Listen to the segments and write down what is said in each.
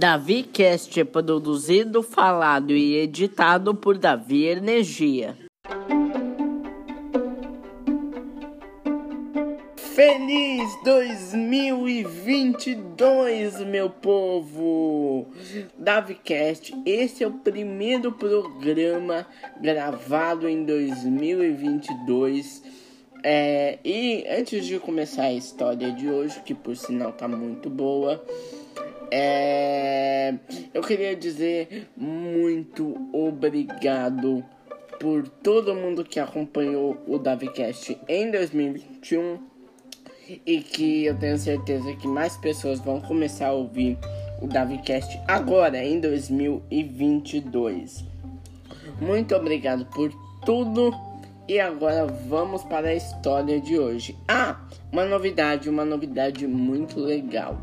Davi Cast é produzido, falado e editado por Davi Energia. Feliz 2022, meu povo! DaviCast, esse é o primeiro programa gravado em 2022. É, e antes de começar a história de hoje, que por sinal tá muito boa, é, eu queria dizer muito obrigado por todo mundo que acompanhou o DaviCast em 2021 e que eu tenho certeza que mais pessoas vão começar a ouvir o DaviCast agora em 2022. Muito obrigado por tudo e agora vamos para a história de hoje. Ah, uma novidade, uma novidade muito legal.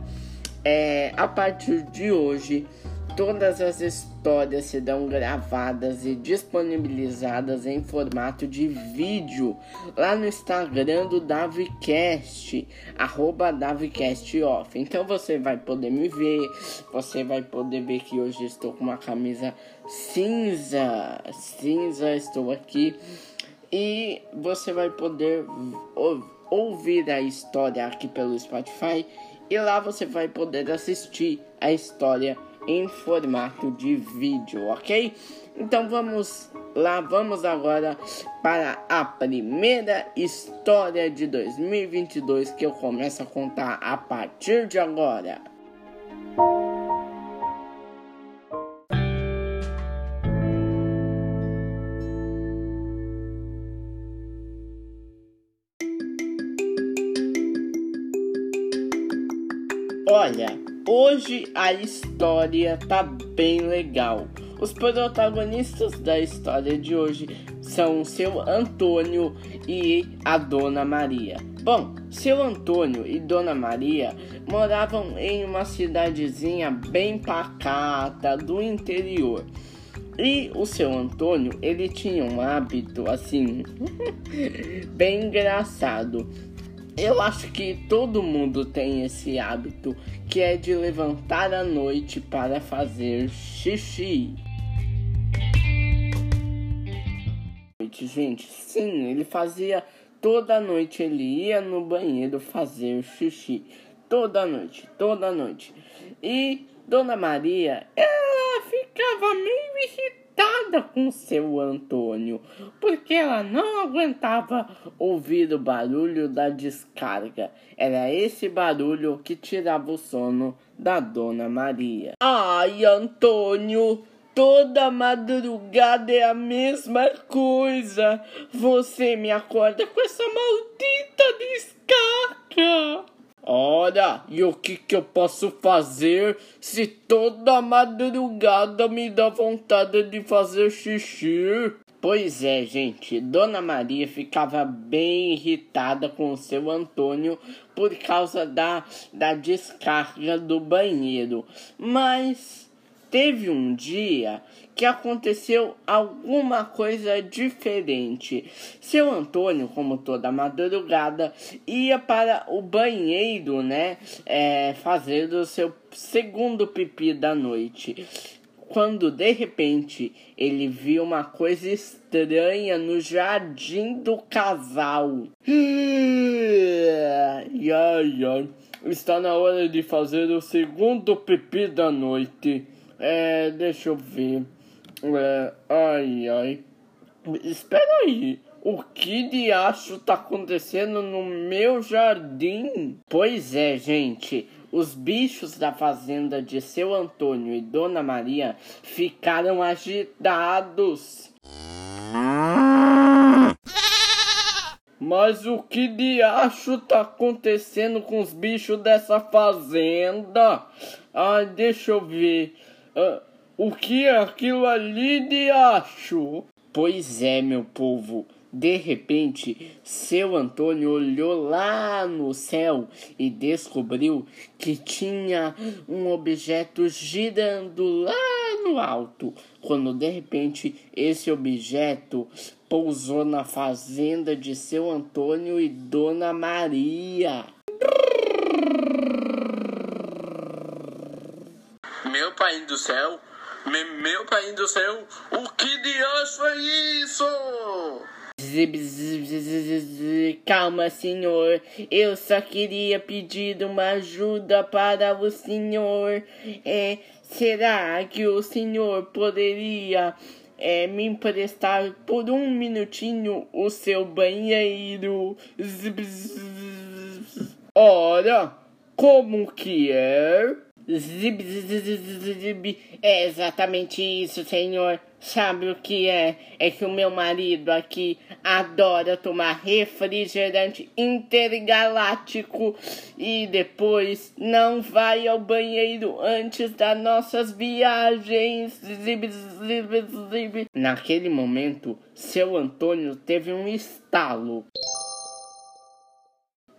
É, a partir de hoje, todas as histórias serão gravadas e disponibilizadas em formato de vídeo lá no Instagram do DaviCast, arroba DaviCastOff. Então você vai poder me ver, você vai poder ver que hoje estou com uma camisa cinza, cinza, estou aqui. E você vai poder ouvir a história aqui pelo Spotify e lá você vai poder assistir a história em formato de vídeo, ok? Então vamos lá, vamos agora para a primeira história de 2022 que eu começo a contar a partir de agora. Olha, hoje a história tá bem legal. Os protagonistas da história de hoje são seu Antônio e a Dona Maria. Bom, seu Antônio e Dona Maria moravam em uma cidadezinha bem pacata do interior. E o seu Antônio, ele tinha um hábito assim, bem engraçado. Eu acho que todo mundo tem esse hábito que é de levantar à noite para fazer xixi. Gente, sim, ele fazia toda noite, ele ia no banheiro fazer xixi. Toda noite, toda noite. E Dona Maria, ela ficava meio irritada irritada com seu Antônio, porque ela não aguentava ouvir o barulho da descarga. Era esse barulho que tirava o sono da Dona Maria. Ai, Antônio, toda madrugada é a mesma coisa. Você me acorda com essa maldita descarga. Ora, e o que, que eu posso fazer se toda madrugada me dá vontade de fazer xixi? Pois é, gente, Dona Maria ficava bem irritada com o seu Antônio por causa da, da descarga do banheiro. Mas teve um dia que aconteceu alguma coisa diferente. Seu Antônio, como toda madrugada, ia para o banheiro, né? É, fazer o seu segundo pipi da noite. Quando de repente ele viu uma coisa estranha no jardim do casal. Ai. Está na hora de fazer o segundo pipi da noite. É, deixa eu ver. É, ai, ai. Espera aí. O que de acho tá acontecendo no meu jardim? Pois é, gente. Os bichos da fazenda de seu Antônio e Dona Maria ficaram agitados. Mas o que de acho tá acontecendo com os bichos dessa fazenda? Ai, deixa eu ver. Ah, o que é aquilo ali de acho? Pois é, meu povo. De repente, seu Antônio olhou lá no céu e descobriu que tinha um objeto girando lá no alto. Quando de repente esse objeto pousou na fazenda de seu Antônio e Dona Maria. Meu pai do céu, meu pai do céu, o que Deus foi isso? Calma, senhor. Eu só queria pedir uma ajuda para o senhor. É, será que o senhor poderia é, me emprestar por um minutinho o seu banheiro? Ora, como que é? Zib, zib, zib, É exatamente isso, senhor. Sabe o que é? É que o meu marido aqui adora tomar refrigerante intergaláctico e depois não vai ao banheiro antes das nossas viagens. Zib, zib, zib. Naquele momento, seu Antônio teve um estalo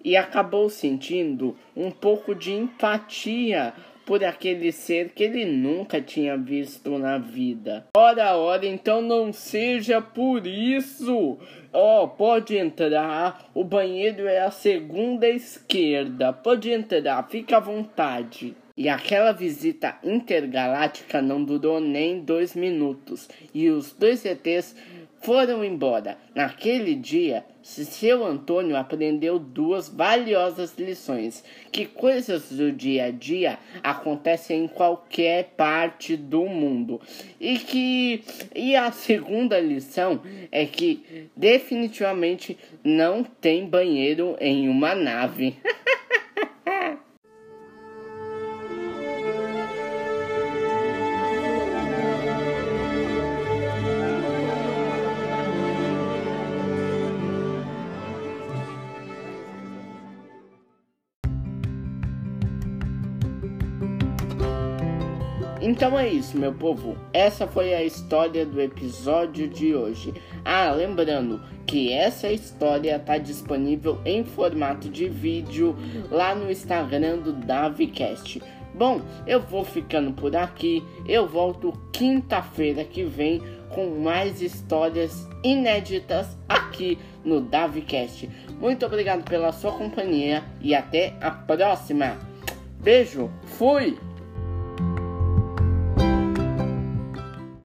e acabou sentindo um pouco de empatia por aquele ser que ele nunca tinha visto na vida. Ora, ora, então não seja por isso. Ó, oh, pode entrar. O banheiro é a segunda esquerda. Pode entrar, fica à vontade. E aquela visita intergaláctica não durou nem dois minutos. E os dois ETs foram embora. Naquele dia, seu Antônio aprendeu duas valiosas lições: que coisas do dia a dia acontecem em qualquer parte do mundo. E que e a segunda lição é que definitivamente não tem banheiro em uma nave. Então é isso, meu povo. Essa foi a história do episódio de hoje. Ah, lembrando que essa história está disponível em formato de vídeo lá no Instagram do DaviCast. Bom, eu vou ficando por aqui. Eu volto quinta-feira que vem com mais histórias inéditas aqui no DaviCast. Muito obrigado pela sua companhia e até a próxima. Beijo, fui!